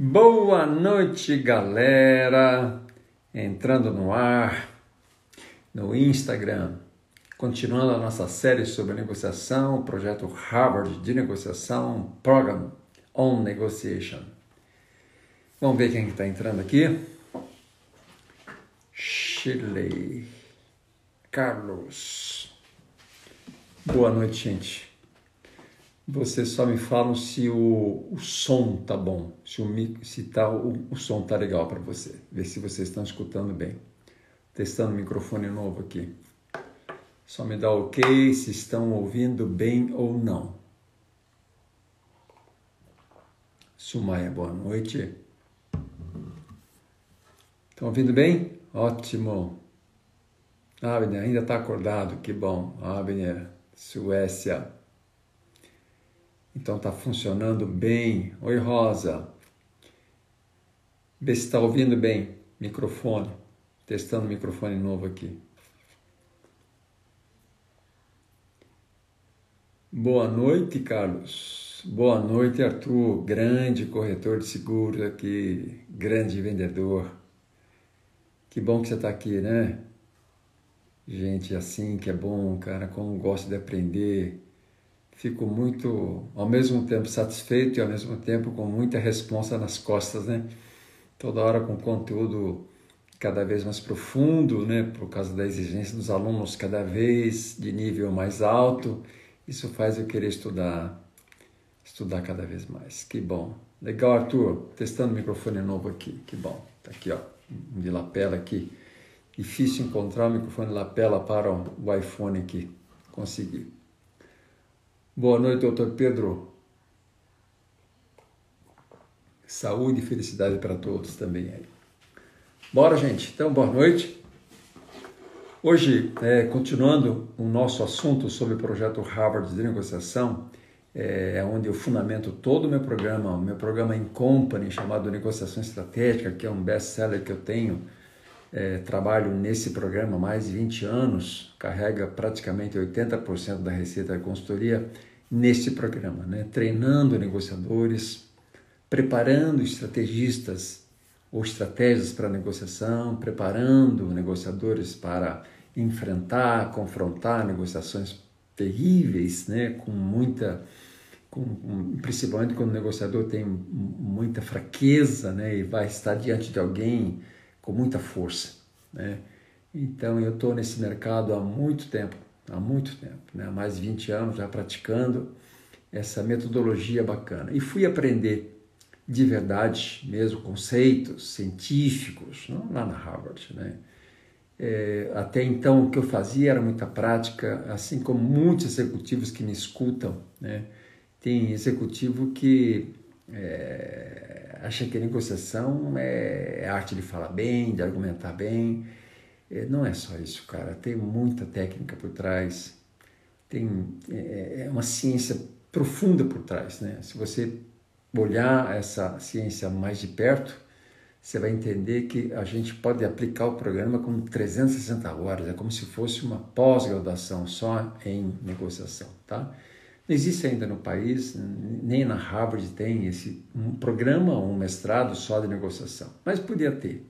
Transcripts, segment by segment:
Boa noite, galera! Entrando no ar, no Instagram, continuando a nossa série sobre negociação, o projeto Harvard de negociação, Program on Negotiation. Vamos ver quem está entrando aqui. Shirley Carlos. Boa noite, gente. Vocês só me falam se o, o som tá bom, se, o, se tá, o, o som tá legal para você. Ver se vocês estão escutando bem. Testando o microfone novo aqui. Só me dá ok se estão ouvindo bem ou não. Sumaia, boa noite. Estão ouvindo bem? Ótimo. Abner, ainda está acordado, que bom. Abner, Suécia. Então está funcionando bem. Oi, Rosa. Vê se está ouvindo bem. Microfone. Testando o microfone novo aqui. Boa noite, Carlos. Boa noite, Arthur. Grande corretor de seguros aqui. Grande vendedor. Que bom que você está aqui, né? Gente assim que é bom, cara. Como gosto de aprender fico muito, ao mesmo tempo satisfeito e ao mesmo tempo com muita resposta nas costas, né? Toda hora com conteúdo cada vez mais profundo, né? Por causa da exigência dos alunos cada vez de nível mais alto, isso faz eu querer estudar, estudar cada vez mais. Que bom. Legal, Arthur. Testando o microfone novo aqui. Que bom. Tá aqui, ó, de lapela aqui. Difícil encontrar o microfone lapela para o iPhone aqui. Consegui. Boa noite, doutor Pedro. Saúde e felicidade para todos também aí. Bora, gente. Então, boa noite. Hoje, é, continuando o nosso assunto sobre o projeto Harvard de negociação, é, é onde eu fundamento todo o meu programa, o meu programa em company chamado Negociação Estratégica, que é um best-seller que eu tenho é, trabalho nesse programa há mais de 20 anos, carrega praticamente 80% da receita da consultoria nesse programa, né? treinando negociadores, preparando estrategistas ou estratégias para negociação, preparando negociadores para enfrentar, confrontar negociações terríveis, né? com muita, com, principalmente quando o negociador tem muita fraqueza né? e vai estar diante de alguém com muita força. Né? Então eu estou nesse mercado há muito tempo há muito tempo, né? há mais de 20 anos já praticando essa metodologia bacana. E fui aprender de verdade mesmo conceitos científicos não? lá na Harvard. Né? É, até então o que eu fazia era muita prática, assim como muitos executivos que me escutam. Né? Tem executivo que é, acha que a negociação é, é arte de falar bem, de argumentar bem, é, não é só isso, cara. Tem muita técnica por trás, tem é, é uma ciência profunda por trás, né? Se você olhar essa ciência mais de perto, você vai entender que a gente pode aplicar o programa com 360 horas, é como se fosse uma pós-graduação só em negociação, tá? Não existe ainda no país, nem na Harvard tem esse um programa, um mestrado só de negociação, mas podia ter.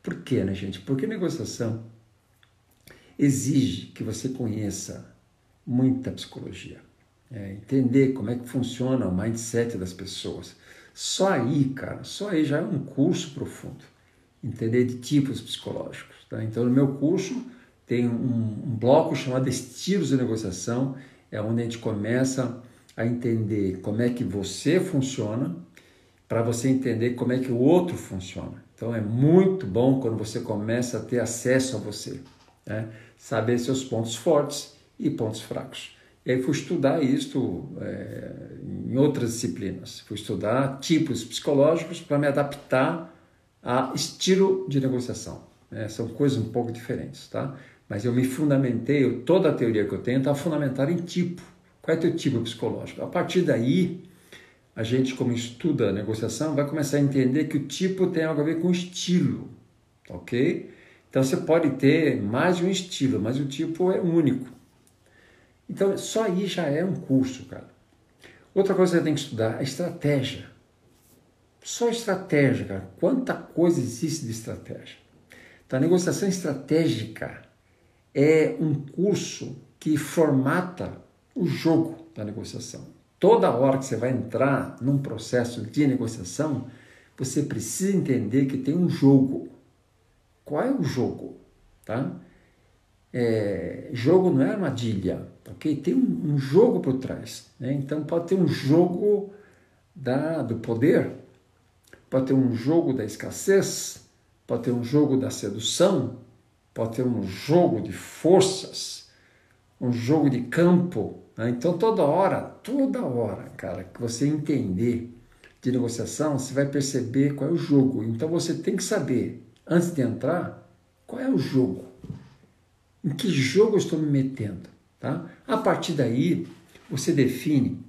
Por quê, né, gente? Porque negociação exige que você conheça muita psicologia, é, entender como é que funciona o mindset das pessoas. Só aí, cara, só aí já é um curso profundo, entender de tipos psicológicos. Tá? Então, no meu curso tem um, um bloco chamado Estilos de Negociação, é onde a gente começa a entender como é que você funciona, para você entender como é que o outro funciona. Então é muito bom quando você começa a ter acesso a você, né? saber seus pontos fortes e pontos fracos. E aí fui estudar isso é, em outras disciplinas. Fui estudar tipos psicológicos para me adaptar a estilo de negociação. Né? São coisas um pouco diferentes, tá? Mas eu me fundamentei, toda a teoria que eu tenho está fundamentada em tipo. Qual é o teu tipo psicológico? A partir daí, a gente, como estuda a negociação, vai começar a entender que o tipo tem algo a ver com estilo, ok? Então você pode ter mais de um estilo, mas o tipo é único. Então só aí já é um curso, cara. Outra coisa que você tem que estudar é estratégia. Só estratégia, cara. Quanta coisa existe de estratégia. Então, a negociação estratégica é um curso que formata o jogo da negociação. Toda hora que você vai entrar num processo de negociação, você precisa entender que tem um jogo. Qual é o jogo? Tá? É, jogo não é armadilha, ok? Tem um, um jogo por trás. Né? Então pode ter um jogo da, do poder, pode ter um jogo da escassez, pode ter um jogo da sedução, pode ter um jogo de forças, um jogo de campo. Né? Então toda hora, toda hora, cara, que você entender de negociação, você vai perceber qual é o jogo. Então você tem que saber, antes de entrar, qual é o jogo. Em que jogo eu estou me metendo? Tá? A partir daí, você define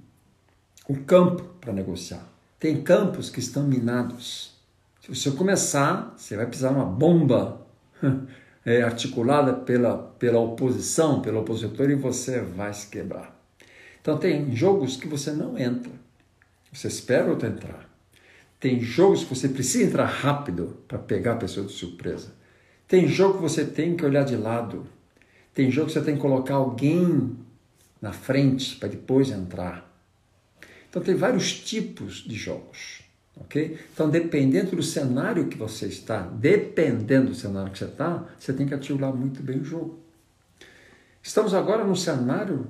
o campo para negociar. Tem campos que estão minados. Se você começar, você vai precisar uma bomba é, articulada pela, pela oposição, pelo opositor, e você vai se quebrar. Então, tem jogos que você não entra. Você espera outro entrar. Tem jogos que você precisa entrar rápido para pegar a pessoa de surpresa. Tem jogo que você tem que olhar de lado. Tem jogo que você tem que colocar alguém na frente para depois entrar. Então tem vários tipos de jogos, ok? Então dependendo do cenário que você está, dependendo do cenário que você está, você tem que articular muito bem o jogo. Estamos agora num cenário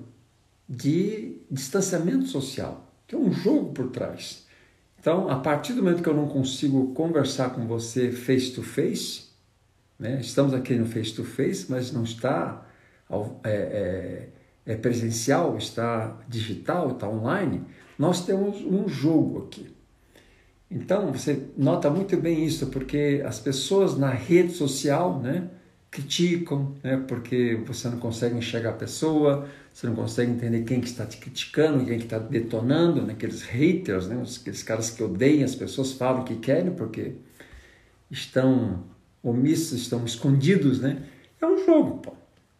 de distanciamento social. Tem um jogo por trás. Então, a partir do momento que eu não consigo conversar com você face to face, né? estamos aqui no face to face, mas não está é, é, é presencial, está digital, está online, nós temos um jogo aqui. Então, você nota muito bem isso, porque as pessoas na rede social né, criticam, né, porque você não consegue enxergar a pessoa, você não consegue entender quem que está te criticando, quem que está detonando, né, aqueles haters, né, aqueles caras que odeiam, as pessoas falam que querem porque estão omissos, estão escondidos, né? É um jogo, pô.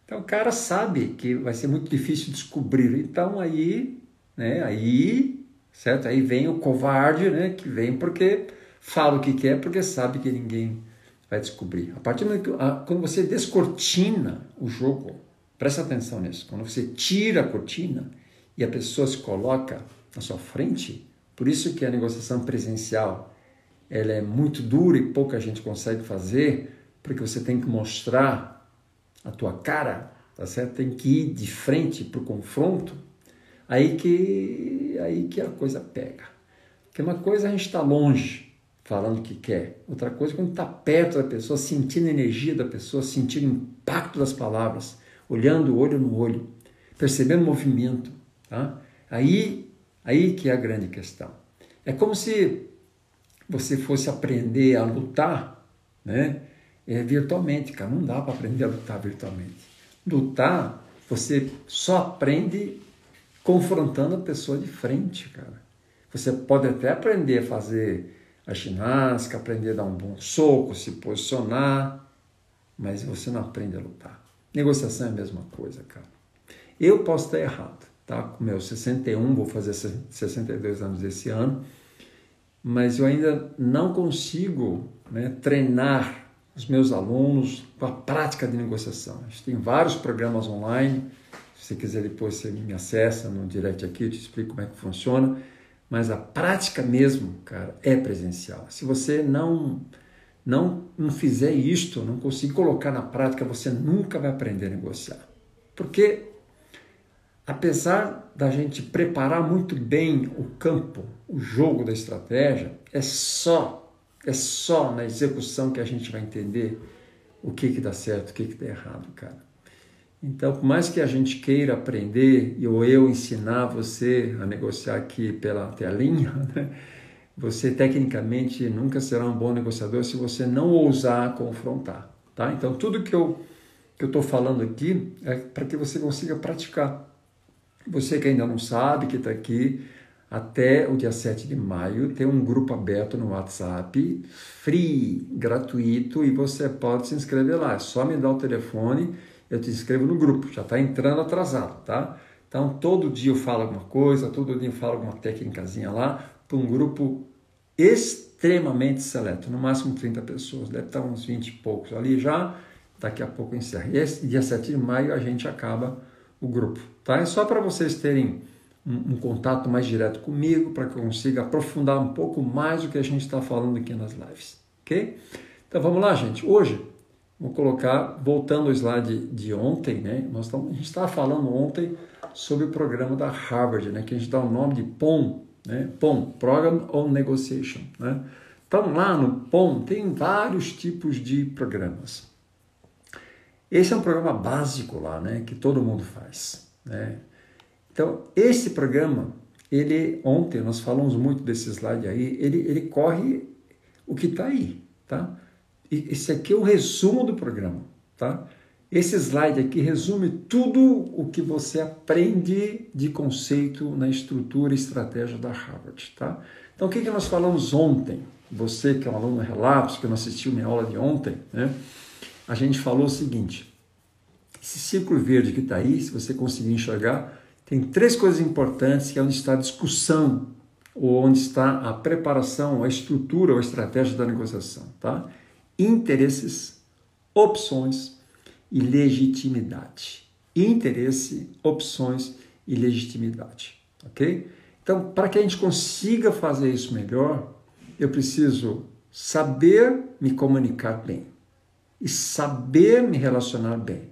Então o cara sabe que vai ser muito difícil descobrir. Então aí, né, aí, certo? Aí vem o covarde, né, que vem porque fala o que quer, porque sabe que ninguém vai descobrir. A partir do momento que, quando você descortina o jogo, presta atenção nisso. Quando você tira a cortina e a pessoa se coloca na sua frente, por isso que a negociação presencial ela é muito dura e pouca gente consegue fazer, porque você tem que mostrar a tua cara, tá certo? Tem que ir de frente para o confronto, aí que, aí que a coisa pega. Porque uma coisa a gente está longe, falando o que quer. Outra coisa é quando está perto da pessoa, sentindo a energia da pessoa, sentindo o impacto das palavras, olhando olho no olho, percebendo o movimento. Tá? Aí, aí que é a grande questão. É como se você fosse aprender a lutar, né? é, virtualmente, cara. Não dá para aprender a lutar virtualmente. Lutar, você só aprende confrontando a pessoa de frente, cara. Você pode até aprender a fazer a ginástica, aprender a dar um bom soco, se posicionar, mas você não aprende a lutar. Negociação é a mesma coisa, cara. Eu posso estar errado, tá? Com meus 61, vou fazer 62 anos esse ano, mas eu ainda não consigo né, treinar os meus alunos com a prática de negociação. A gente tem vários programas online. Se quiser depois você me acessa no direct aqui, eu te explico como é que funciona. Mas a prática mesmo, cara, é presencial. Se você não não, não fizer isto, não conseguir colocar na prática, você nunca vai aprender a negociar. Porque apesar da gente preparar muito bem o campo, o jogo da estratégia, é só é só na execução que a gente vai entender o que que dá certo, o que que dá errado, cara. Então, por mais que a gente queira aprender, ou eu ensinar você a negociar aqui pela telinha, né? você tecnicamente nunca será um bom negociador se você não ousar confrontar, tá? Então, tudo que eu que eu estou falando aqui é para que você consiga praticar. Você que ainda não sabe, que está aqui, até o dia 7 de maio tem um grupo aberto no WhatsApp, free, gratuito, e você pode se inscrever lá. É só me dar o telefone, eu te inscrevo no grupo. Já está entrando atrasado, tá? Então todo dia eu falo alguma coisa, todo dia eu falo alguma técnicazinha lá, para um grupo extremamente seleto, no máximo 30 pessoas, deve estar uns 20 e poucos ali já, daqui a pouco encerra. E esse, dia 7 de maio a gente acaba o grupo, tá? É só para vocês terem um, um, contato mais direto comigo, para que eu consiga aprofundar um pouco mais o que a gente está falando aqui nas lives, ok? Então vamos lá, gente. Hoje, vou colocar, voltando ao slide de ontem, né? Nós tamo, a gente estava falando ontem sobre o programa da Harvard, né? Que a gente dá o nome de POM, né? POM, Program on Negotiation, né? Então lá no POM tem vários tipos de programas. Esse é um programa básico lá, né? Que todo mundo faz, né? Então esse programa, ele ontem nós falamos muito desse slide aí, ele ele corre o que está aí, tá? Esse aqui é o resumo do programa, tá? Esse slide aqui resume tudo o que você aprende de conceito na estrutura e estratégia da Harvard, tá? Então, o que, que nós falamos ontem? Você que é um aluno relapso, que não assistiu minha aula de ontem, né? A gente falou o seguinte, esse círculo verde que está aí, se você conseguir enxergar, tem três coisas importantes que é onde está a discussão, ou onde está a preparação, a estrutura ou a estratégia da negociação, tá? Interesses, opções e legitimidade. Interesse, opções e legitimidade, ok? Então, para que a gente consiga fazer isso melhor, eu preciso saber me comunicar bem e saber me relacionar bem.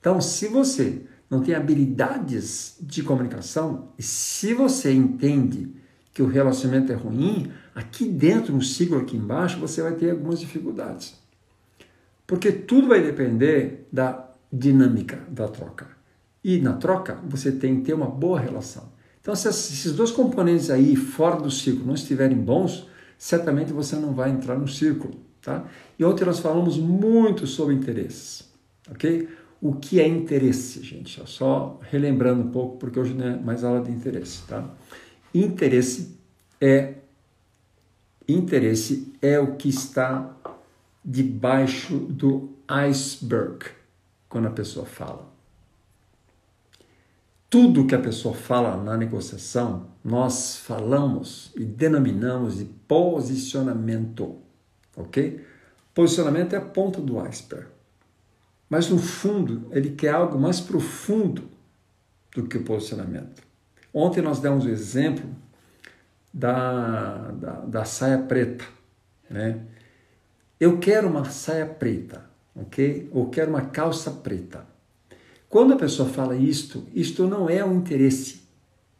Então, se você não tem habilidades de comunicação e se você entende que o relacionamento é ruim, aqui dentro, no ciclo aqui embaixo, você vai ter algumas dificuldades. Porque tudo vai depender da dinâmica da troca. E na troca, você tem que ter uma boa relação. Então, se esses dois componentes aí fora do ciclo não estiverem bons, certamente você não vai entrar no círculo. Tá? E ontem nós falamos muito sobre interesses. Ok? O que é interesse, gente? Só relembrando um pouco, porque hoje não é mais aula de interesse. Tá? Interesse é interesse é o que está debaixo do iceberg quando a pessoa fala. Tudo que a pessoa fala na negociação, nós falamos e denominamos de posicionamento, ok? Posicionamento é a ponta do iceberg. Mas no fundo, ele quer algo mais profundo do que o posicionamento. Ontem nós demos o exemplo da, da, da saia preta, né? Eu quero uma saia preta, ok? Ou quero uma calça preta. Quando a pessoa fala isto, isto não é um interesse.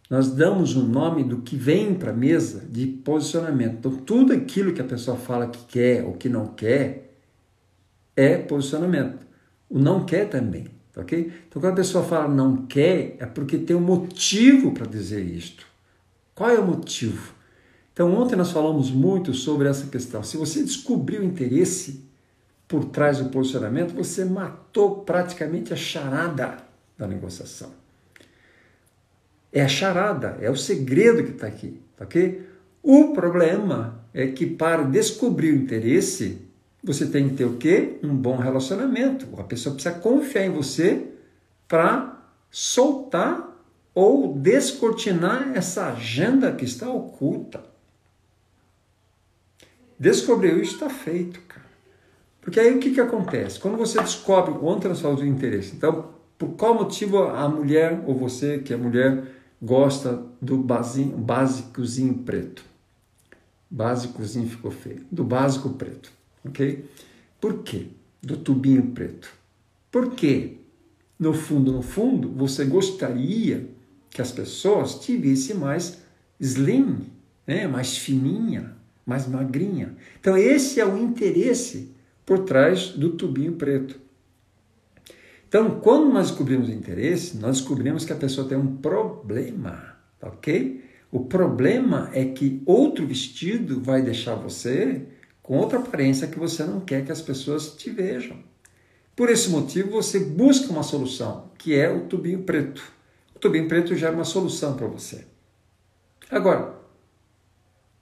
Nós damos um nome do que vem para a mesa de posicionamento. Então, tudo aquilo que a pessoa fala que quer ou que não quer é posicionamento. O não quer também, ok? Então, quando a pessoa fala não quer, é porque tem um motivo para dizer isto. Qual é o motivo? Então, ontem nós falamos muito sobre essa questão. Se você descobrir o interesse por trás do posicionamento, você matou praticamente a charada da negociação. É a charada, é o segredo que está aqui, ok? O problema é que para descobrir o interesse, você tem que ter o quê? Um bom relacionamento. A pessoa precisa confiar em você para soltar ou descortinar essa agenda que está oculta. Descobriu isso, está feito, cara. Porque aí o que, que acontece? Quando você descobre ontem nós falamos do interesse, então, por qual motivo a mulher, ou você que é mulher, gosta do basinho, básicozinho preto? Básicozinho ficou feio. Do básico preto, ok? Por quê? Do tubinho preto. Por quê? No fundo, no fundo, você gostaria que as pessoas tivessem mais slim, né? mais fininha, mais magrinha. Então, esse é o interesse por trás do tubinho preto. Então, quando nós descobrimos o interesse, nós descobrimos que a pessoa tem um problema, ok? O problema é que outro vestido vai deixar você com outra aparência que você não quer que as pessoas te vejam. Por esse motivo, você busca uma solução, que é o tubinho preto. Tubinho preto é uma solução para você. Agora,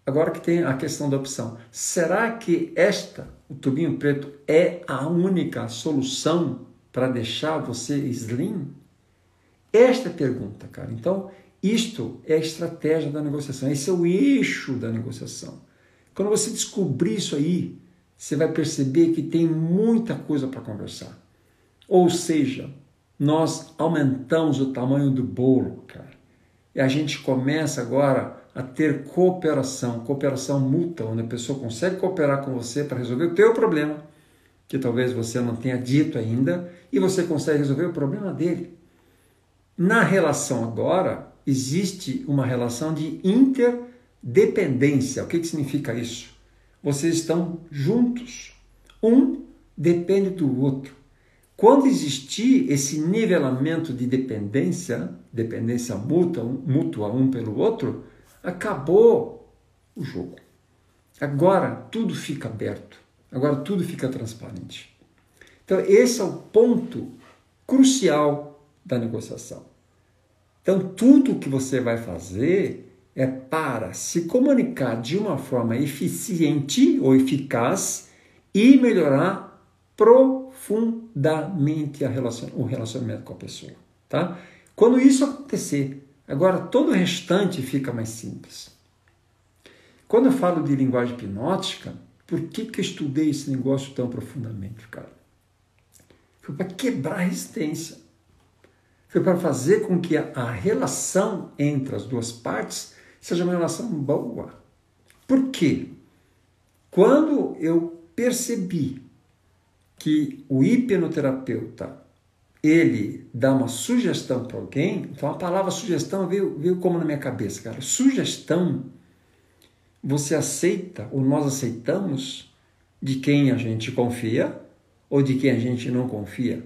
agora que tem a questão da opção, será que esta, o tubinho preto, é a única solução para deixar você slim? Esta é a pergunta, cara. Então, isto é a estratégia da negociação, esse é o eixo da negociação. Quando você descobrir isso aí, você vai perceber que tem muita coisa para conversar. Ou seja, nós aumentamos o tamanho do bolo, cara. E a gente começa agora a ter cooperação, cooperação mútua, onde a pessoa consegue cooperar com você para resolver o teu problema, que talvez você não tenha dito ainda, e você consegue resolver o problema dele. Na relação agora, existe uma relação de interdependência. O que, que significa isso? Vocês estão juntos. Um depende do outro. Quando existir esse nivelamento de dependência, dependência mútua, mútua um pelo outro, acabou o jogo. Agora tudo fica aberto, agora tudo fica transparente. Então, esse é o ponto crucial da negociação. Então, tudo que você vai fazer é para se comunicar de uma forma eficiente ou eficaz e melhorar profundamente relacion, o relacionamento com a pessoa. Tá? Quando isso acontecer, agora todo o restante fica mais simples. Quando eu falo de linguagem hipnótica, por que, que eu estudei esse negócio tão profundamente, cara? Foi para quebrar a resistência. Foi para fazer com que a, a relação entre as duas partes seja uma relação boa. Por quê? Quando eu percebi que o hipnoterapeuta ele dá uma sugestão para alguém, então a palavra sugestão veio, veio como na minha cabeça, cara. Sugestão, você aceita, ou nós aceitamos, de quem a gente confia ou de quem a gente não confia.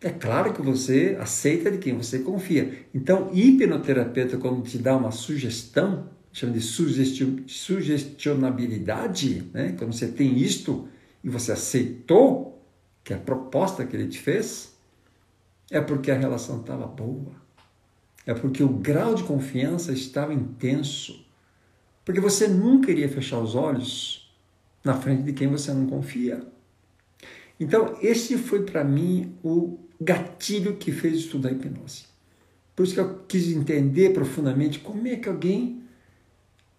É claro que você aceita de quem você confia. Então, hipnoterapeuta, quando te dá uma sugestão, chama de sugestionabilidade, né? quando você tem isto e você aceitou, que a proposta que ele te fez, é porque a relação estava boa. É porque o grau de confiança estava intenso. Porque você nunca iria fechar os olhos na frente de quem você não confia. Então, esse foi para mim o gatilho que fez estudar hipnose. Por isso que eu quis entender profundamente como é que alguém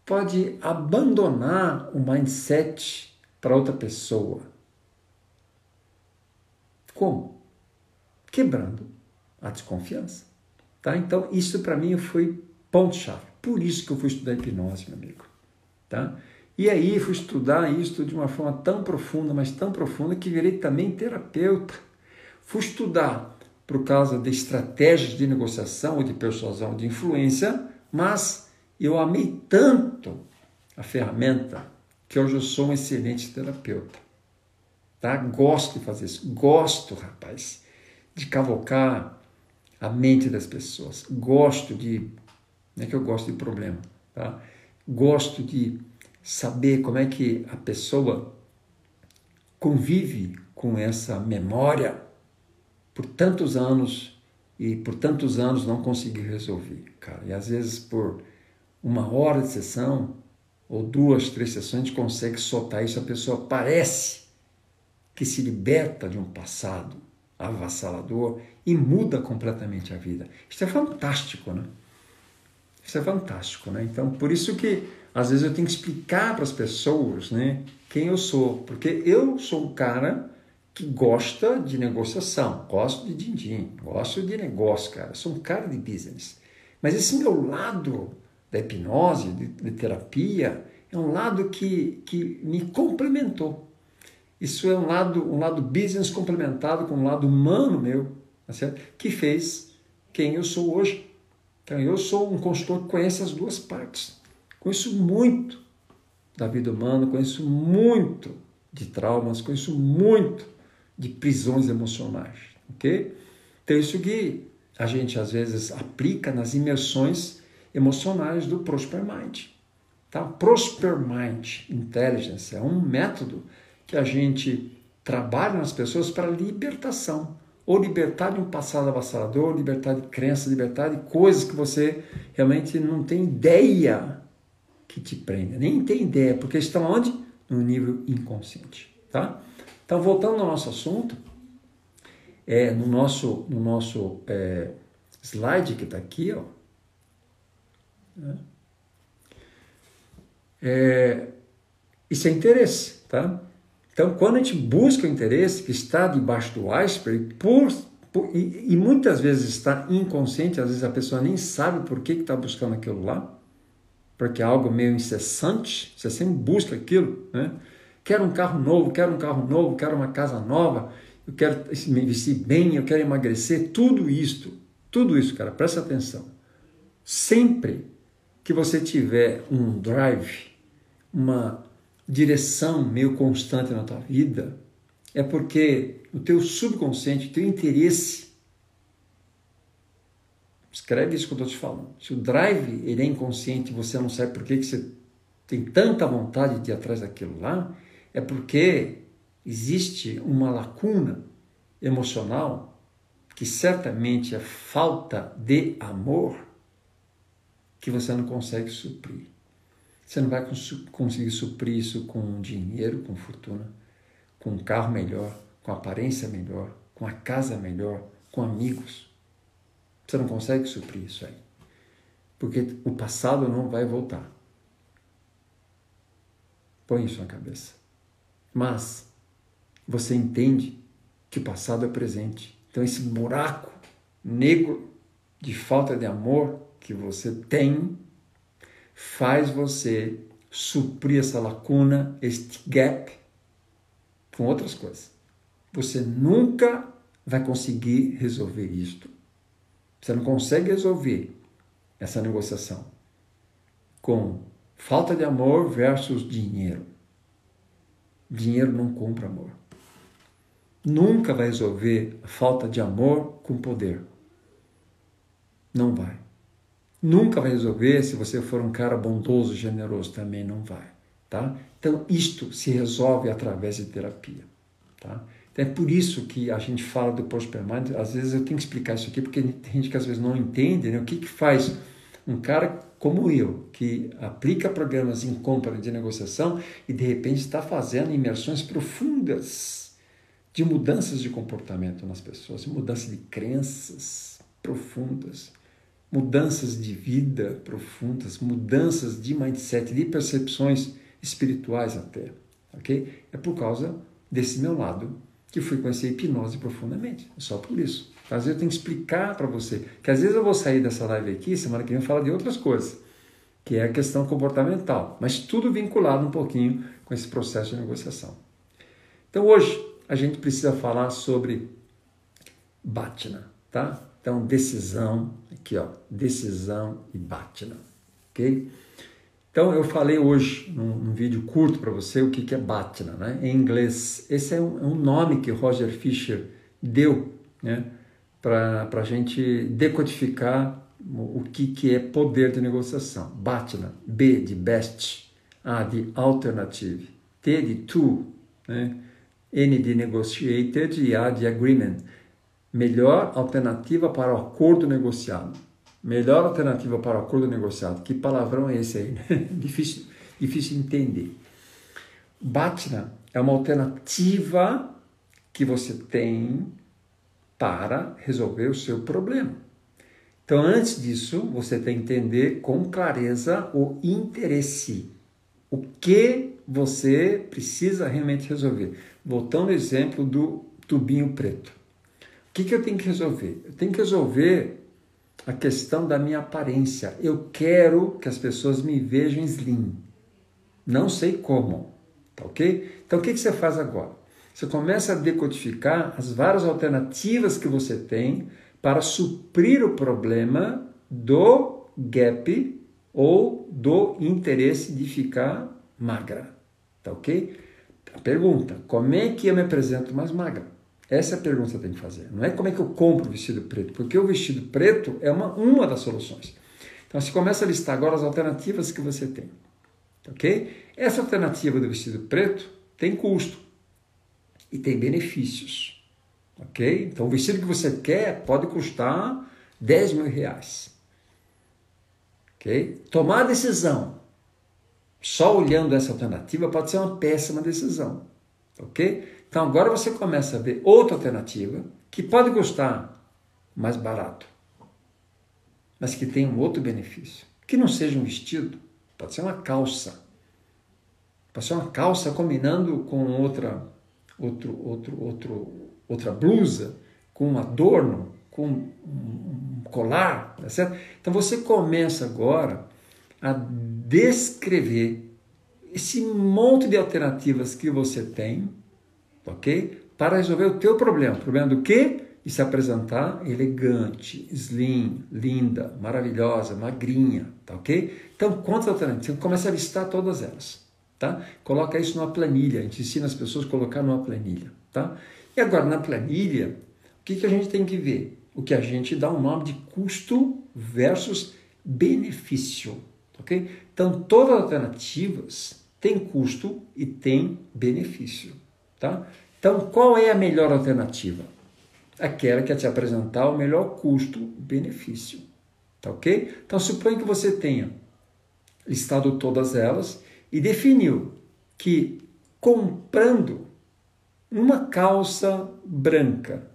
pode abandonar o mindset para outra pessoa. Como? quebrando a desconfiança. Tá? Então, isso para mim foi ponto-chave. Por isso que eu fui estudar hipnose, meu amigo. Tá? E aí fui estudar isso de uma forma tão profunda, mas tão profunda, que virei também terapeuta. Fui estudar por causa de estratégias de negociação ou de persuasão de influência, mas eu amei tanto a ferramenta que hoje eu sou um excelente terapeuta. Tá? Gosto de fazer isso. Gosto, rapaz de cavocar a mente das pessoas. Gosto de. Não é que eu gosto de problema, tá? Gosto de saber como é que a pessoa convive com essa memória por tantos anos e por tantos anos não conseguiu resolver, cara. E às vezes por uma hora de sessão ou duas, três sessões a gente consegue soltar isso, a pessoa parece que se liberta de um passado, avassalador e muda completamente a vida. Isso é fantástico, né? Isso é fantástico, né? Então, por isso que às vezes eu tenho que explicar para as pessoas, né, quem eu sou, porque eu sou um cara que gosta de negociação, gosto de din-din, gosto de negócio, cara. sou um cara de business. Mas esse meu lado da hipnose, de, de terapia, é um lado que, que me complementou. Isso é um lado, um lado business complementado com um lado humano meu, tá certo? que fez quem eu sou hoje. Então, eu sou um consultor que conhece as duas partes. Conheço muito da vida humana, conheço muito de traumas, conheço muito de prisões emocionais, ok? Então, isso que a gente às vezes aplica nas imersões emocionais do Prosper Mind. Tá? Prosper Mind Intelligence é um método que a gente trabalha nas pessoas para libertação. Ou libertar de um passado avassalador, libertar de crenças, libertar de coisas que você realmente não tem ideia que te prenda. Nem tem ideia, porque estão onde? No nível inconsciente. Tá? Então, voltando ao nosso assunto, é, no nosso, no nosso é, slide que está aqui, ó, né? é, Isso é interesse, tá? Então, quando a gente busca o interesse que está debaixo do iceberg, por, por e, e, muitas vezes está inconsciente, às vezes a pessoa nem sabe por que está buscando aquilo lá, porque é algo meio incessante, você sempre busca aquilo, né? Quero um carro novo, quero um carro novo, quero uma casa nova, eu quero me vestir bem, eu quero emagrecer, tudo isto, tudo isso, cara, presta atenção. Sempre que você tiver um drive, uma direção meio constante na tua vida, é porque o teu subconsciente, o teu interesse, escreve isso que eu estou te falando. Se o drive ele é inconsciente você não sabe por que, que você tem tanta vontade de ir atrás daquilo lá, é porque existe uma lacuna emocional que certamente é falta de amor que você não consegue suprir. Você não vai conseguir suprir isso com dinheiro, com fortuna, com um carro melhor, com aparência melhor, com a casa melhor, com amigos. Você não consegue suprir isso aí. Porque o passado não vai voltar. Põe isso na cabeça. Mas você entende que o passado é presente. Então esse buraco negro de falta de amor que você tem faz você suprir essa lacuna, este gap com outras coisas. Você nunca vai conseguir resolver isto. Você não consegue resolver essa negociação com falta de amor versus dinheiro. Dinheiro não compra amor. Nunca vai resolver a falta de amor com poder. Não vai. Nunca vai resolver se você for um cara bondoso, generoso, também não vai. Tá? Então, isto se resolve através de terapia. Tá? Então, é por isso que a gente fala do post-permanent. Às vezes eu tenho que explicar isso aqui, porque tem gente que às vezes não entende né? o que, que faz um cara como eu, que aplica programas em compra de negociação e de repente está fazendo imersões profundas de mudanças de comportamento nas pessoas, mudança de crenças profundas, mudanças de vida profundas, mudanças de mindset, de percepções espirituais até, ok? É por causa desse meu lado que fui conhecer a hipnose profundamente, só por isso. Às vezes eu tenho que explicar para você que às vezes eu vou sair dessa live aqui, semana que vem falar de outras coisas, que é a questão comportamental, mas tudo vinculado um pouquinho com esse processo de negociação. Então hoje a gente precisa falar sobre Bhatna, tá? Então decisão, aqui ó, decisão e Bhatna, ok? Então eu falei hoje num, num vídeo curto para você o que, que é Bhatna, né? Em inglês, esse é um, é um nome que Roger Fisher deu, né? para a gente decodificar o que, que é poder de negociação. Batna, B de best, A de alternative, T de to, né? N de negotiated e A de agreement. Melhor alternativa para o acordo negociado. Melhor alternativa para o acordo negociado. Que palavrão é esse aí? Difícil, difícil de entender. Batna é uma alternativa que você tem para resolver o seu problema. Então, antes disso, você tem que entender com clareza o interesse. O que você precisa realmente resolver. Voltando ao exemplo do tubinho preto. O que, que eu tenho que resolver? Eu tenho que resolver a questão da minha aparência. Eu quero que as pessoas me vejam slim. Não sei como. Tá ok? Então, o que, que você faz agora? Você começa a decodificar as várias alternativas que você tem para suprir o problema do gap ou do interesse de ficar magra. Tá ok? A pergunta: como é que eu me apresento mais magra? Essa é a pergunta que você tem que fazer. Não é como é que eu compro o vestido preto, porque o vestido preto é uma, uma das soluções. Então você começa a listar agora as alternativas que você tem. Ok? Essa alternativa do vestido preto tem custo e tem benefícios. Ok? Então, o vestido que você quer pode custar 10 mil reais. Ok? Tomar a decisão só olhando essa alternativa pode ser uma péssima decisão. Ok? Então, agora você começa a ver outra alternativa que pode custar mais barato, mas que tem um outro benefício. Que não seja um vestido, pode ser uma calça. Pode ser uma calça combinando com outra, outro, outro, outro, outra blusa, com um adorno, com um colar, tá certo? Então você começa agora a descrever esse monte de alternativas que você tem, ok? Para resolver o teu problema. O problema do quê? E se apresentar elegante, slim, linda, maravilhosa, magrinha, tá ok? Então, quantas alternativas? Você começa a listar todas elas, tá? Coloca isso numa planilha, a gente ensina as pessoas a colocar numa planilha, tá? E agora, na planilha, o que, que a gente tem que ver? O que a gente dá o um nome de custo versus benefício, ok? Então, todas as alternativas têm custo e têm benefício, tá? Então, qual é a melhor alternativa? Aquela que é te apresentar o melhor custo-benefício, tá ok? Então, suponha que você tenha listado todas elas e definiu que comprando uma calça branca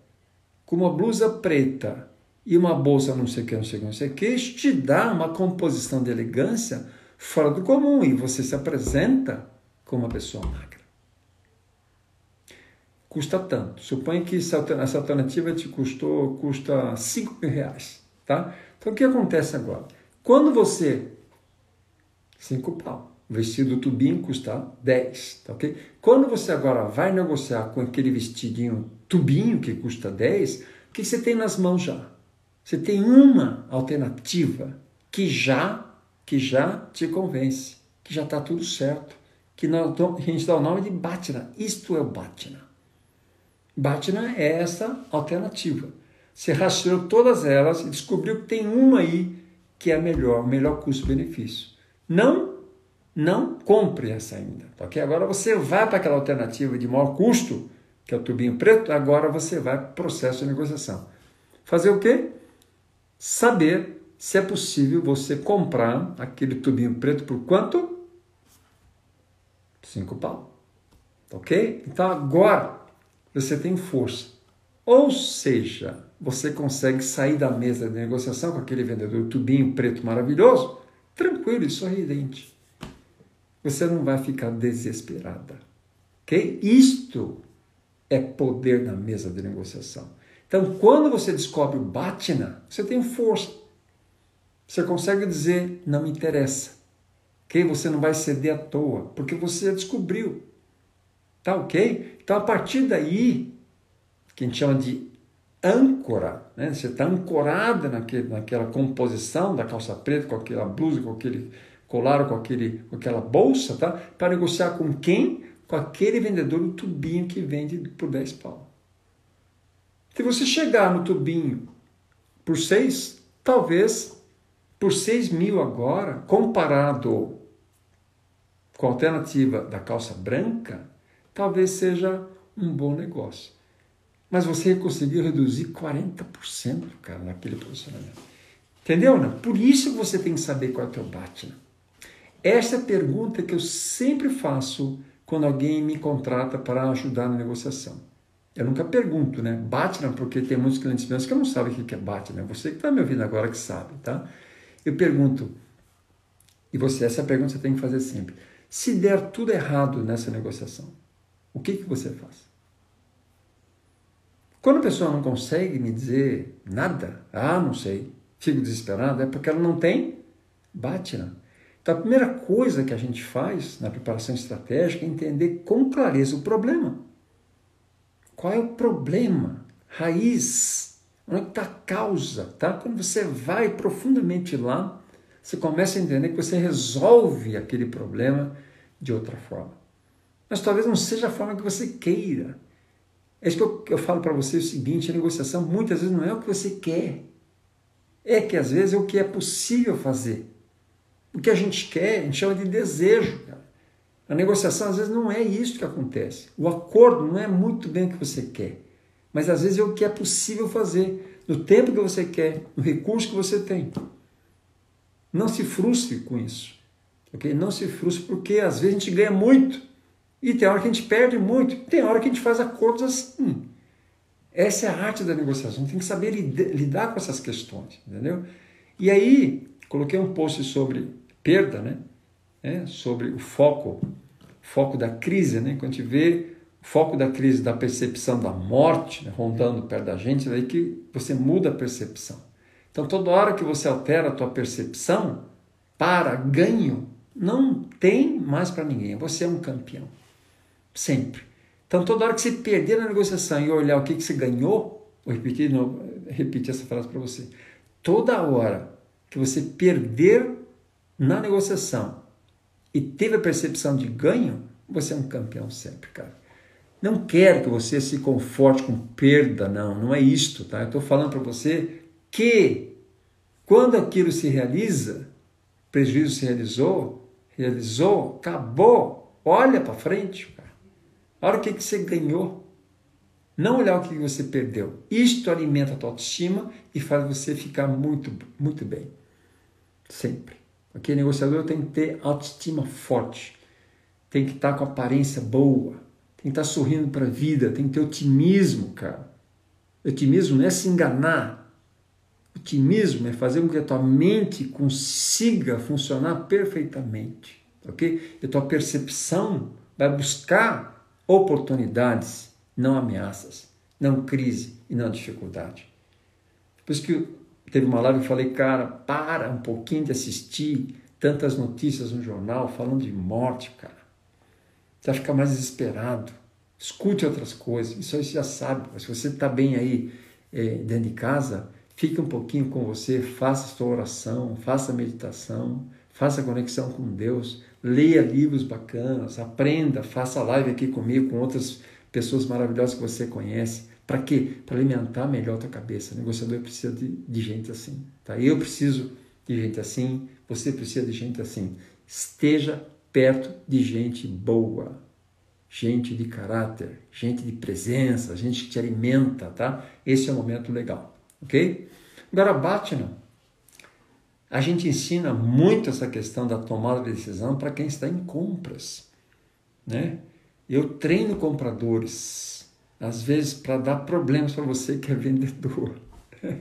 com uma blusa preta e uma bolsa não sei o que, não sei o que, não sei o que, te dá uma composição de elegância fora do comum e você se apresenta como uma pessoa magra. Custa tanto. Suponha que essa alternativa te custou, custa 5 mil reais, tá? Então o que acontece agora? Quando você... 5 pau. O vestido tubinho custa 10, tá ok? Quando você agora vai negociar com aquele vestidinho tubinho que custa 10, o que você tem nas mãos já? Você tem uma alternativa que já que já te convence, que já está tudo certo, que nós, a gente dá o nome de Bhatna. Isto é o Bhatna. Bhatna é essa alternativa. Você rastreou todas elas e descobriu que tem uma aí que é a melhor, melhor custo-benefício. Não não compre essa ainda, tá ok? Agora você vai para aquela alternativa de maior custo, que é o tubinho preto, agora você vai para o processo de negociação. Fazer o quê? Saber se é possível você comprar aquele tubinho preto por quanto? Cinco pau. Tá ok? Então agora você tem força. Ou seja, você consegue sair da mesa de negociação com aquele vendedor tubinho preto maravilhoso, tranquilo e sorridente você não vai ficar desesperada. Ok? Isto é poder na mesa de negociação. Então, quando você descobre o Bhatna, você tem força. Você consegue dizer, não me interessa. Ok? Você não vai ceder à toa, porque você já descobriu. Tá ok? Então, a partir daí, que a gente chama de âncora, né? você está ancorada naquele, naquela composição da calça preta, com aquela blusa, com aquele colaram com, aquele, com aquela bolsa, tá? Para negociar com quem? Com aquele vendedor do tubinho que vende por 10 pau. Se você chegar no tubinho por 6, talvez por 6 mil agora, comparado com a alternativa da calça branca, talvez seja um bom negócio. Mas você conseguiu reduzir 40%, cara, naquele posicionamento. Entendeu? Né? Por isso você tem que saber qual é o teu Batna. Essa é a pergunta que eu sempre faço quando alguém me contrata para ajudar na negociação. Eu nunca pergunto, né? Batna, porque tem muitos clientes meus que não sabem o que é Batna. Você que está me ouvindo agora que sabe, tá? Eu pergunto, e você, essa pergunta você tem que fazer sempre. Se der tudo errado nessa negociação, o que, que você faz? Quando a pessoa não consegue me dizer nada, ah, não sei, fico desesperado, é porque ela não tem Batna. Então, a primeira coisa que a gente faz na preparação estratégica é entender com clareza o problema. Qual é o problema? Raiz. Onde está a causa? Tá? Quando você vai profundamente lá, você começa a entender que você resolve aquele problema de outra forma. Mas talvez não seja a forma que você queira. É isso que eu, eu falo para você o seguinte: a negociação muitas vezes não é o que você quer. É que às vezes é o que é possível fazer. O que a gente quer, a gente chama de desejo. Cara. A negociação às vezes não é isso que acontece. O acordo não é muito bem o que você quer, mas às vezes é o que é possível fazer, no tempo que você quer, no recurso que você tem. Não se frustre com isso. ok? Não se frustre porque às vezes a gente ganha muito e tem hora que a gente perde muito, tem hora que a gente faz acordos assim. Essa é a arte da negociação, tem que saber lidar com essas questões, entendeu? E aí, coloquei um post sobre perda, né? É, sobre o foco, foco da crise, né? Quando a gente vê o foco da crise da percepção da morte né? rondando perto da gente, é aí que você muda a percepção. Então, toda hora que você altera a tua percepção para ganho, não tem mais para ninguém. Você é um campeão. Sempre. Então, toda hora que você perder na negociação e olhar o que, que você ganhou, vou repetir, não, repetir essa frase para você. Toda hora que você perder na negociação e teve a percepção de ganho, você é um campeão sempre, cara. Não quero que você se conforte com perda, não, não é isto, tá? Eu estou falando para você que quando aquilo se realiza, prejuízo se realizou, realizou, acabou, olha para frente, cara. Olha o que, que você ganhou. Não olhar o que você perdeu. Isto alimenta a tua autoestima e faz você ficar muito, muito bem. Sempre. Ok? Negociador tem que ter autoestima forte. Tem que estar com aparência boa. Tem que estar sorrindo para a vida. Tem que ter otimismo, cara. Otimismo não é se enganar. Otimismo é fazer com que a tua mente consiga funcionar perfeitamente. Ok? E a tua percepção vai buscar oportunidades, não ameaças, não crise e não dificuldade. Por isso que teve uma live eu falei, cara, para um pouquinho de assistir tantas notícias no jornal falando de morte, cara. Você vai ficar mais desesperado. Escute outras coisas, isso aí você já sabe. Mas se você está bem aí é, dentro de casa, fique um pouquinho com você, faça a sua oração, faça a meditação, faça a conexão com Deus, leia livros bacanas, aprenda, faça live aqui comigo, com outras pessoas maravilhosas que você conhece. Para quê? Para alimentar melhor a tua cabeça. O negociador precisa de, de gente assim. Tá? Eu preciso de gente assim, você precisa de gente assim. Esteja perto de gente boa, gente de caráter, gente de presença, gente que te alimenta, tá? Esse é o momento legal, ok? Agora, Batman, a gente ensina muito essa questão da tomada de decisão para quem está em compras, né? Eu treino compradores às vezes para dar problemas para você que é vendedor.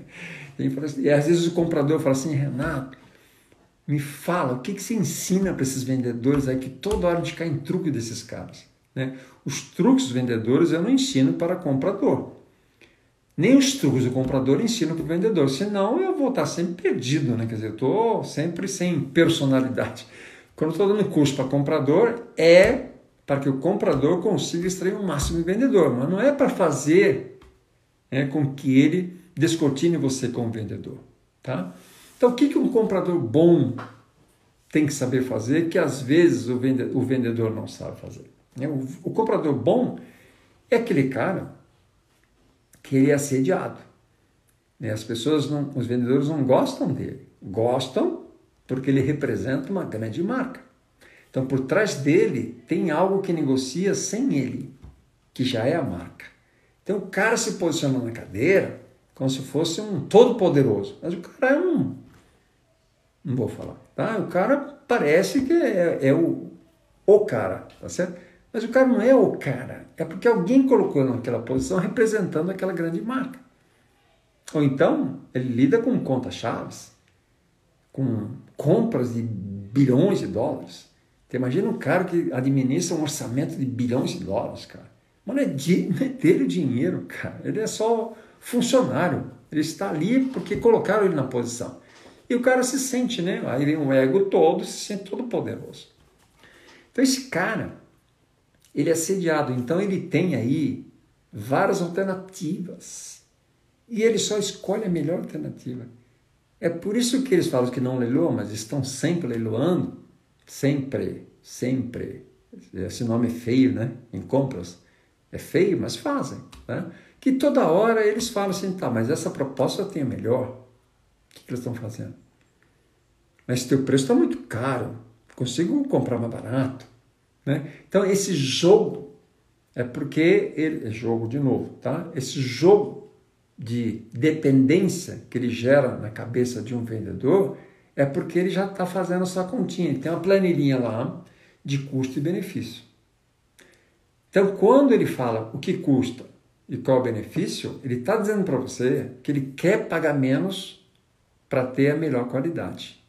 E às vezes o comprador fala assim, Renato, me fala, o que, que você ensina para esses vendedores aí que toda hora de cair em truque desses caras? Né? Os truques dos vendedores eu não ensino para comprador. Nem os truques do comprador eu ensino para o vendedor, senão eu vou estar sempre perdido, né? quer dizer, eu estou sempre sem personalidade. Quando estou dando curso para comprador, é para que o comprador consiga extrair o máximo do vendedor, mas não é para fazer é, com que ele descortine você como vendedor. Tá? Então, o que, que um comprador bom tem que saber fazer que às vezes o vendedor, não sabe fazer? Né? O comprador bom é aquele cara que ele é assediado. Né? As pessoas, não, os vendedores não gostam dele. Gostam porque ele representa uma grande marca. Então, por trás dele tem algo que negocia sem ele, que já é a marca. Então, o cara se posiciona na cadeira como se fosse um todo-poderoso, mas o cara é um. Não vou falar, tá? O cara parece que é, é o, o cara, tá certo? Mas o cara não é o cara, é porque alguém colocou naquela posição representando aquela grande marca. Ou então, ele lida com contas-chaves, com compras de bilhões de dólares. Você imagina um cara que administra um orçamento de bilhões de dólares, cara. Mas não é, é dele o dinheiro, cara. Ele é só funcionário. Ele está ali porque colocaram ele na posição. E o cara se sente, né? Aí vem o ego todo, se sente todo poderoso. Então esse cara, ele é assediado. Então ele tem aí várias alternativas. E ele só escolhe a melhor alternativa. É por isso que eles falam que não leiloam, mas estão sempre leiloando sempre, sempre, esse nome é feio, né? Em compras, é feio, mas fazem, né? Que toda hora eles falam assim, tá, mas essa proposta tem a melhor. O que, que eles estão fazendo? Mas teu preço está muito caro, consigo comprar mais barato, né? Então esse jogo é porque ele é jogo de novo, tá? Esse jogo de dependência que ele gera na cabeça de um vendedor é porque ele já está fazendo a sua continha. Ele tem uma planilhinha lá de custo e benefício. Então, quando ele fala o que custa e qual o benefício, ele está dizendo para você que ele quer pagar menos para ter a melhor qualidade.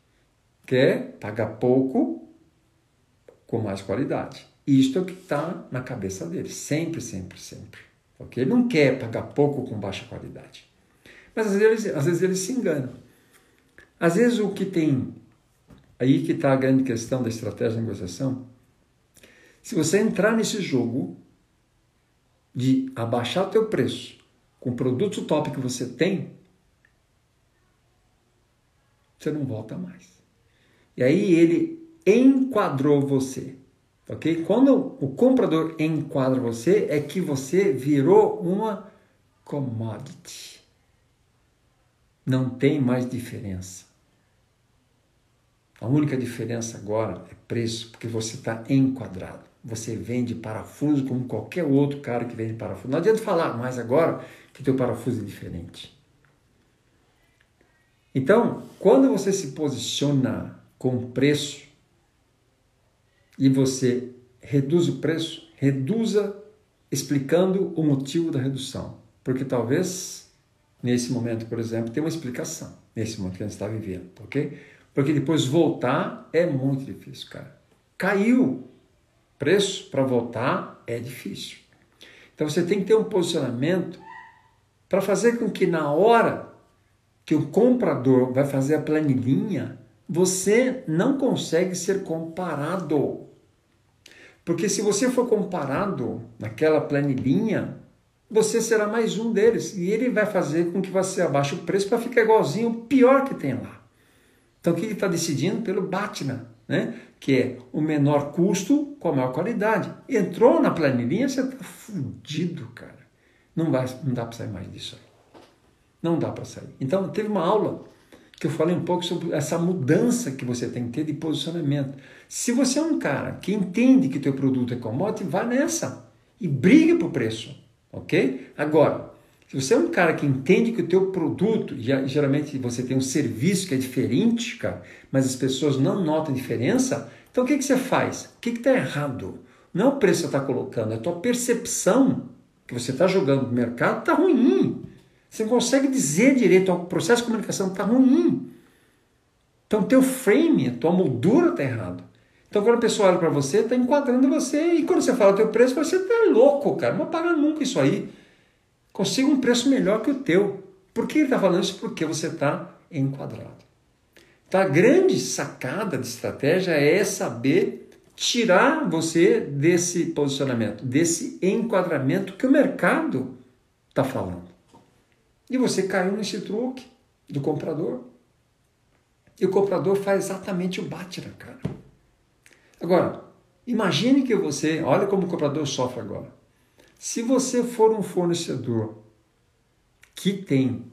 Quer pagar pouco com mais qualidade. Isto é o que está na cabeça dele, sempre, sempre, sempre. Ok? Ele não quer pagar pouco com baixa qualidade. Mas às vezes, às vezes ele se engana. Às vezes o que tem, aí que está a grande questão da estratégia de negociação, se você entrar nesse jogo de abaixar o teu preço com o produto top que você tem, você não volta mais. E aí ele enquadrou você. Ok? Quando o comprador enquadra você, é que você virou uma commodity. Não tem mais diferença. A única diferença agora é preço, porque você está enquadrado. Você vende parafuso como qualquer outro cara que vende parafuso. Não adianta falar mais agora que teu parafuso é diferente. Então, quando você se posiciona com preço e você reduz o preço, reduza explicando o motivo da redução. Porque talvez, nesse momento, por exemplo, tenha uma explicação, nesse momento que a gente está vivendo, ok? Porque depois voltar é muito difícil, cara. Caiu preço para voltar é difícil. Então você tem que ter um posicionamento para fazer com que na hora que o comprador vai fazer a planilhinha, você não consegue ser comparado. Porque se você for comparado naquela planilhinha, você será mais um deles. E ele vai fazer com que você abaixe o preço para ficar igualzinho o pior que tem lá. Então o que ele está decidindo? Pelo Batman, né? que é o menor custo com a maior qualidade. Entrou na planilhinha, você está fudido, cara. Não, vai, não dá para sair mais disso aí. Não dá para sair. Então teve uma aula que eu falei um pouco sobre essa mudança que você tem que ter de posicionamento. Se você é um cara que entende que teu produto é commodity, vá nessa e briga por preço, ok? Agora, se você é um cara que entende que o teu produto, geralmente você tem um serviço que é diferente, cara, mas as pessoas não notam diferença, então o que, que você faz? O que está errado? Não é o preço que você está colocando, é a tua percepção que você está jogando no mercado está ruim. Você consegue dizer direito, o processo de comunicação está ruim. Então, teu frame, tua moldura está errado. Então, quando a pessoa olha para você, está enquadrando você. E quando você fala o teu preço, você está louco, cara. Não paga nunca isso aí. Consiga um preço melhor que o teu. Por que ele está falando isso? Porque você está enquadrado. Então, a grande sacada de estratégia é saber tirar você desse posicionamento, desse enquadramento que o mercado está falando. E você caiu nesse truque do comprador. E o comprador faz exatamente o Batman, cara. Agora, imagine que você, olha como o comprador sofre agora. Se você for um fornecedor que tem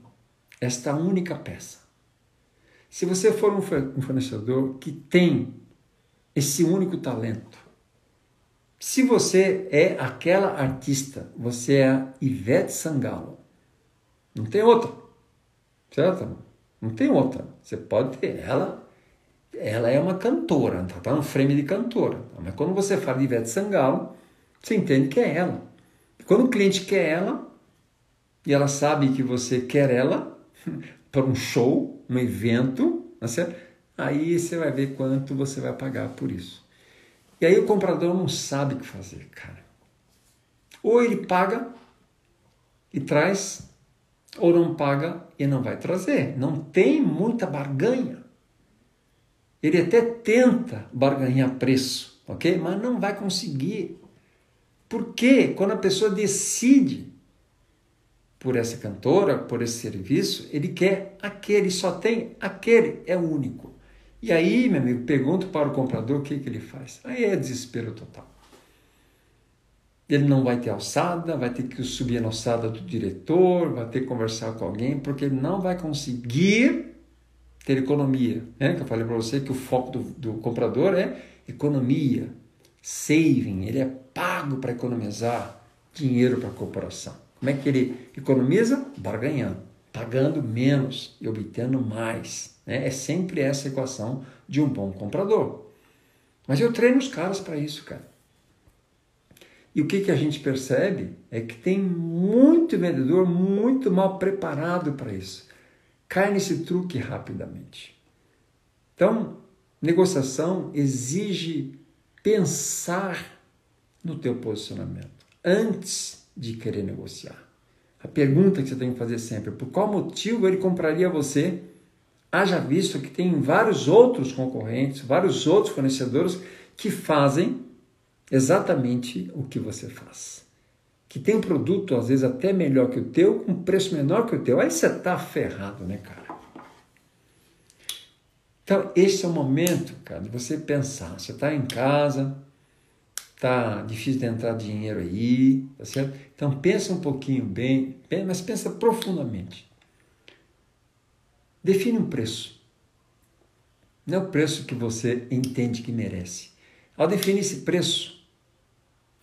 esta única peça, se você for um fornecedor que tem esse único talento, se você é aquela artista, você é a Ivete Sangalo, não tem outra. Certo? Não tem outra. Você pode ter ela. Ela é uma cantora, está tá no frame de cantora. Mas quando você fala de Ivete Sangalo, você entende que é ela. quando o cliente quer ela, e ela sabe que você quer ela para um show, um evento, tá certo? aí você vai ver quanto você vai pagar por isso. E aí o comprador não sabe o que fazer, cara. Ou ele paga e traz ou não paga e não vai trazer. Não tem muita barganha. Ele até tenta barganhar preço, ok? Mas não vai conseguir. Porque quando a pessoa decide por essa cantora, por esse serviço, ele quer aquele, só tem aquele, é o único. E aí, meu amigo, pergunto para o comprador o que, que ele faz. Aí é desespero total. Ele não vai ter alçada, vai ter que subir na alçada do diretor, vai ter que conversar com alguém, porque ele não vai conseguir ter economia. Né? Que eu falei para você que o foco do, do comprador é economia, saving, ele é pago para economizar dinheiro para a corporação. Como é que ele economiza? Barganhando, pagando menos e obtendo mais. Né? É sempre essa a equação de um bom comprador. Mas eu treino os caras para isso, cara. E o que, que a gente percebe é que tem muito vendedor muito mal preparado para isso. Cai nesse truque rapidamente. Então, negociação exige pensar no teu posicionamento antes de querer negociar. A pergunta que você tem que fazer sempre, por qual motivo ele compraria você? Haja visto que tem vários outros concorrentes, vários outros fornecedores que fazem exatamente o que você faz. Que tem um produto, às vezes, até melhor que o teu, com preço menor que o teu. Aí você está ferrado, né, cara? Então, esse é o momento, cara, de você pensar. Você está em casa, tá difícil de entrar dinheiro aí, tá certo? Então, pensa um pouquinho bem, mas pensa profundamente. Define um preço. Não é o preço que você entende que merece. Ao definir esse preço,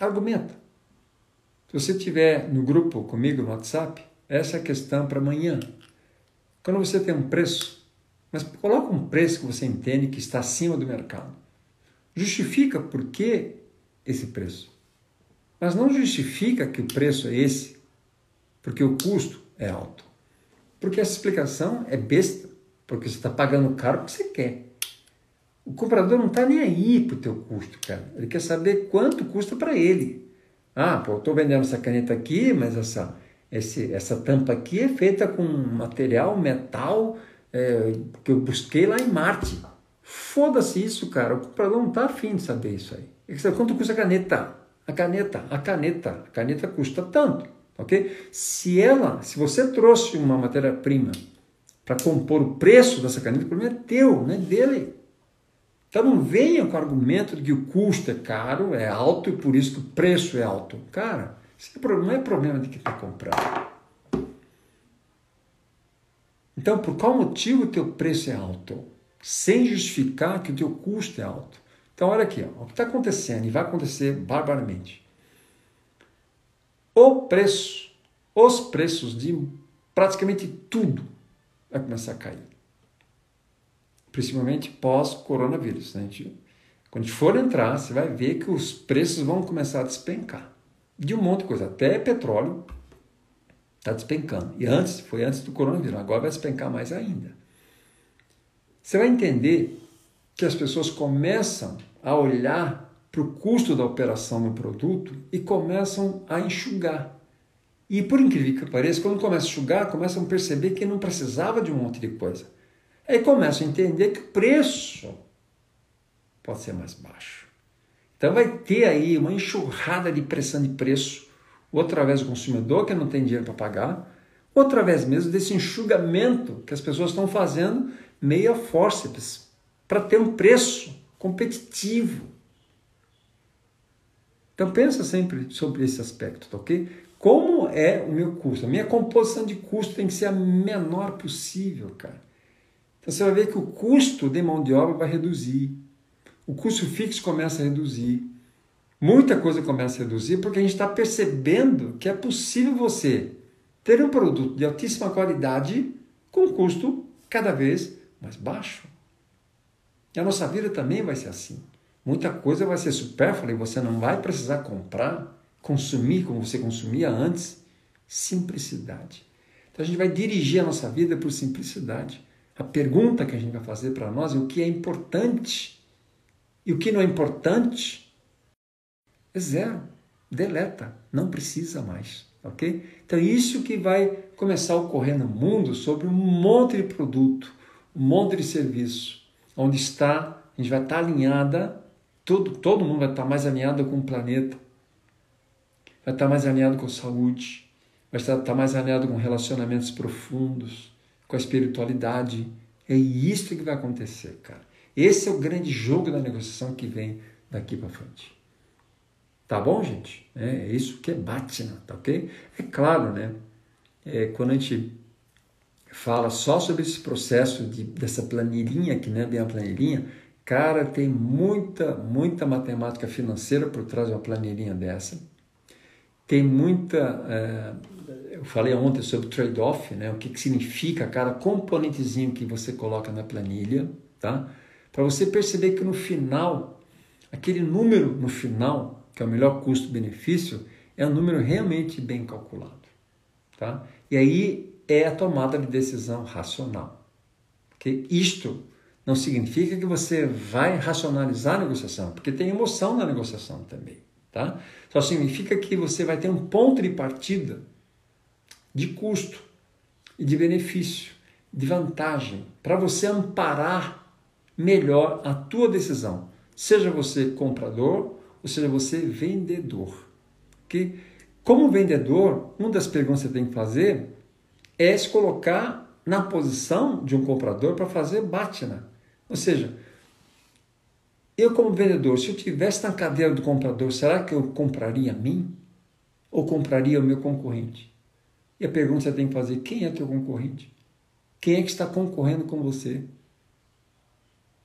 argumenta. Se você estiver no grupo comigo no WhatsApp, essa é a questão para amanhã. Quando você tem um preço, mas coloca um preço que você entende que está acima do mercado. Justifica por que esse preço. Mas não justifica que o preço é esse, porque o custo é alto. Porque essa explicação é besta, porque você está pagando caro porque você quer. O comprador não está nem aí para o teu custo, cara. Ele quer saber quanto custa para ele. Ah, pô, eu estou vendendo essa caneta aqui, mas essa, esse, essa tampa aqui é feita com material, metal, é, que eu busquei lá em Marte. Foda-se isso, cara. O comprador não está afim de saber isso aí. Quanto custa a caneta? A caneta, a caneta, a caneta custa tanto, ok? Se ela, se você trouxe uma matéria-prima para compor o preço dessa caneta, o problema é teu, não é dele. Então não venha com o argumento de que o custo é caro, é alto e por isso que o preço é alto. Cara, isso não é problema de quem está comprando. Então, por qual motivo o teu preço é alto? Sem justificar que o teu custo é alto. Então, olha aqui, ó, o que está acontecendo e vai acontecer barbaramente. O preço, os preços de praticamente tudo vai começar a cair principalmente pós-coronavírus. Né? Quando a gente for entrar, você vai ver que os preços vão começar a despencar. De um monte de coisa, até petróleo está despencando. E antes, foi antes do coronavírus, agora vai despencar mais ainda. Você vai entender que as pessoas começam a olhar para o custo da operação do produto e começam a enxugar. E por incrível que pareça, quando começam a enxugar, começam a perceber que não precisava de um monte de coisa. Aí começa a entender que o preço pode ser mais baixo. Então vai ter aí uma enxurrada de pressão de preço, ou através do consumidor que não tem dinheiro para pagar, ou através mesmo desse enxugamento que as pessoas estão fazendo meio a forceps, para ter um preço competitivo. Então pensa sempre sobre esse aspecto, tá ok? Como é o meu custo? A minha composição de custo tem que ser a menor possível, cara. Então você vai ver que o custo de mão de obra vai reduzir. O custo fixo começa a reduzir. Muita coisa começa a reduzir porque a gente está percebendo que é possível você ter um produto de altíssima qualidade com um custo cada vez mais baixo. E a nossa vida também vai ser assim. Muita coisa vai ser supérflua e você não vai precisar comprar, consumir como você consumia antes. Simplicidade. Então a gente vai dirigir a nossa vida por simplicidade. A pergunta que a gente vai fazer para nós é o que é importante. E o que não é importante é zero. Deleta. Não precisa mais. Ok? Então, isso que vai começar a ocorrer no mundo sobre um monte de produto, um monte de serviço, onde está, a gente vai estar alinhada, todo, todo mundo vai estar mais alinhado com o planeta, vai estar mais alinhado com a saúde, vai estar, estar mais alinhado com relacionamentos profundos, com a espiritualidade. É isso que vai acontecer, cara. Esse é o grande jogo da negociação que vem daqui para frente. Tá bom, gente? É isso que é Bhatna, tá ok? É claro, né? É, quando a gente fala só sobre esse processo de, dessa planilhinha, que não é bem a planilhinha, cara, tem muita, muita matemática financeira por trás de uma planilhinha dessa. Tem muita é, eu falei ontem sobre trade-off, né? o que, que significa cada componentezinho que você coloca na planilha, tá? Para você perceber que no final, aquele número no final, que é o melhor custo-benefício, é um número realmente bem calculado, tá? E aí é a tomada de decisão racional. Okay? Isto não significa que você vai racionalizar a negociação, porque tem emoção na negociação também. tá? Só significa que você vai ter um ponto de partida de custo e de benefício, de vantagem, para você amparar melhor a tua decisão, seja você comprador ou seja você vendedor. Que como vendedor, uma das perguntas que você tem que fazer é se colocar na posição de um comprador para fazer batina. Ou seja, eu como vendedor, se eu tivesse na cadeira do comprador, será que eu compraria a mim ou compraria o meu concorrente? E a pergunta que você tem que fazer, quem é teu concorrente? Quem é que está concorrendo com você?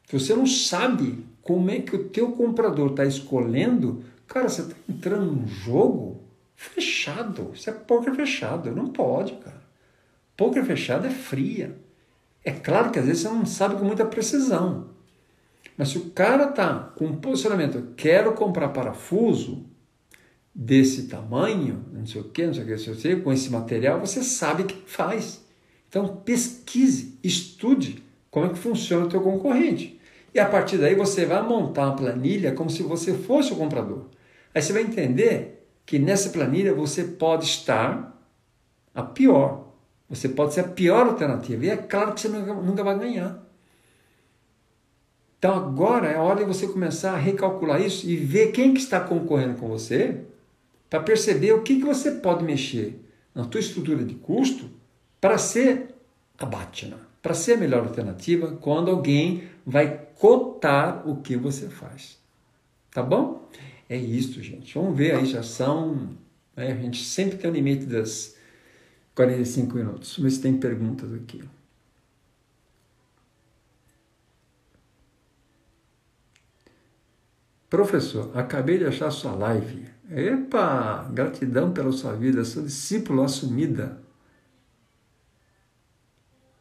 Se você não sabe como é que o teu comprador está escolhendo, cara, você está entrando num jogo fechado. Isso é poker fechado. Não pode, cara. Poker fechado é fria. É claro que às vezes você não sabe com muita precisão. Mas se o cara tá com um posicionamento, quero comprar parafuso desse tamanho, não sei o que, não sei o que, não sei o que, com esse material, você sabe que faz. Então pesquise, estude como é que funciona o teu concorrente. E a partir daí você vai montar uma planilha como se você fosse o comprador. Aí você vai entender que nessa planilha você pode estar a pior. Você pode ser a pior alternativa. E é claro que você nunca, nunca vai ganhar. Então agora é hora de você começar a recalcular isso e ver quem que está concorrendo com você para perceber o que, que você pode mexer na tua estrutura de custo para ser a Batna, para ser a melhor alternativa quando alguém vai cotar o que você faz. Tá bom? É isso, gente. Vamos ver aí, já são. Né, a gente sempre tem o limite das 45 minutos. Vamos ver se tem perguntas aqui. Professor, acabei de achar sua live. Epa, gratidão pela sua vida, sou discípulo assumida.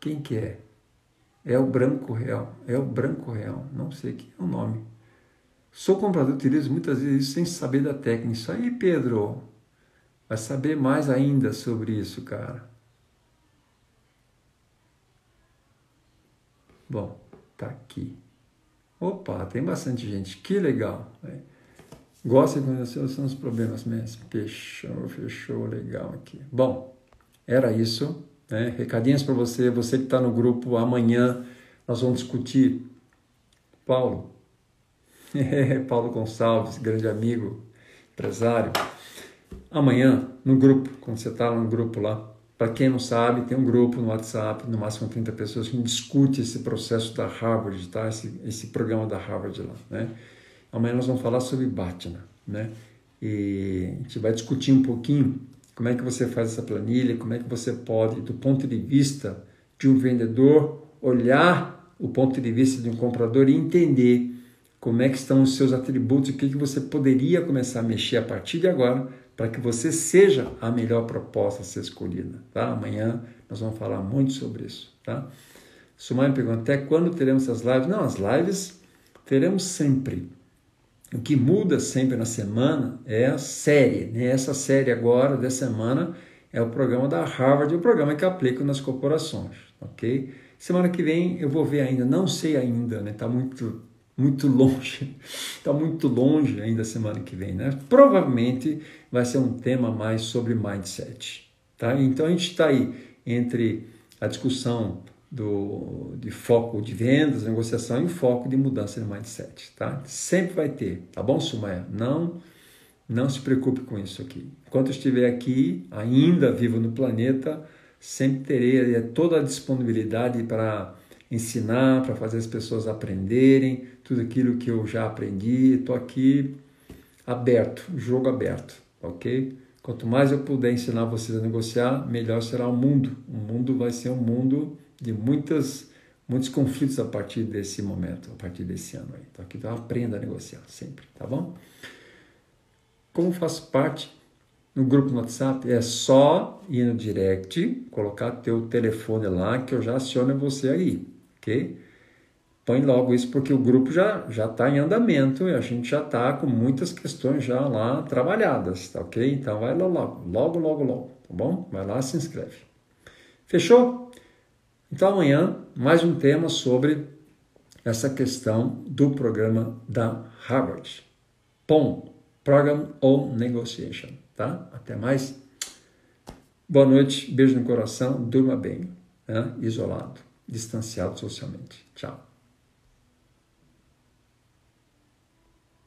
Quem que é? É o Branco Real. É o Branco Real. Não sei que é o nome. Sou comprador, utilizo muitas vezes sem saber da técnica. Isso aí, Pedro. Vai saber mais ainda sobre isso, cara. Bom, tá aqui. Opa, tem bastante gente. Que legal. Né? Gosta de conhecer os problemas mesmo. Fechou, fechou, legal aqui. Bom, era isso. Né? Recadinhos para você, você que está no grupo, amanhã nós vamos discutir. Paulo, Paulo Gonçalves, grande amigo, empresário. Amanhã, no grupo, quando você está no grupo lá, para quem não sabe, tem um grupo no WhatsApp, no máximo 30 pessoas, que discute esse processo da Harvard, tá? esse, esse programa da Harvard lá. Né? Amanhã nós vamos falar sobre Batna, né? E a gente vai discutir um pouquinho como é que você faz essa planilha, como é que você pode, do ponto de vista de um vendedor, olhar o ponto de vista de um comprador e entender como é que estão os seus atributos, o que, que você poderia começar a mexer a partir de agora para que você seja a melhor proposta a ser escolhida. Tá? Amanhã nós vamos falar muito sobre isso. Tá? Sumar me pergunta, até quando teremos as lives? Não, as lives teremos sempre. O que muda sempre na semana é a série. Né? Essa série agora, dessa semana, é o programa da Harvard, o programa que aplica nas corporações. ok? Semana que vem eu vou ver ainda, não sei ainda, né? Tá muito muito longe, está muito longe ainda semana que vem, né? Provavelmente vai ser um tema mais sobre mindset, tá? Então a gente está aí entre a discussão do, de foco de vendas, negociação e foco de mudança de mindset, tá? Sempre vai ter, tá bom, Sumaya? Não, não se preocupe com isso aqui. Enquanto eu estiver aqui, ainda vivo no planeta, sempre terei toda a disponibilidade para ensinar, para fazer as pessoas aprenderem tudo aquilo que eu já aprendi. Estou aqui aberto, jogo aberto, ok? Quanto mais eu puder ensinar vocês a negociar, melhor será o mundo. O mundo vai ser um mundo de muitas, muitos conflitos a partir desse momento, a partir desse ano. Aí. Então aqui então aprenda a negociar sempre, tá bom? Como faço parte no grupo no WhatsApp, é só ir no direct, colocar teu telefone lá que eu já aciono você aí ok? Põe logo isso porque o grupo já já está em andamento e a gente já está com muitas questões já lá trabalhadas, tá ok? Então vai lá logo, logo, logo, logo, tá bom? Vai lá, se inscreve. Fechou? Então amanhã mais um tema sobre essa questão do programa da Harvard. Bom, Program on Negotiation, tá? Até mais. Boa noite, beijo no coração, durma bem, né? isolado, distanciado socialmente. Tchau.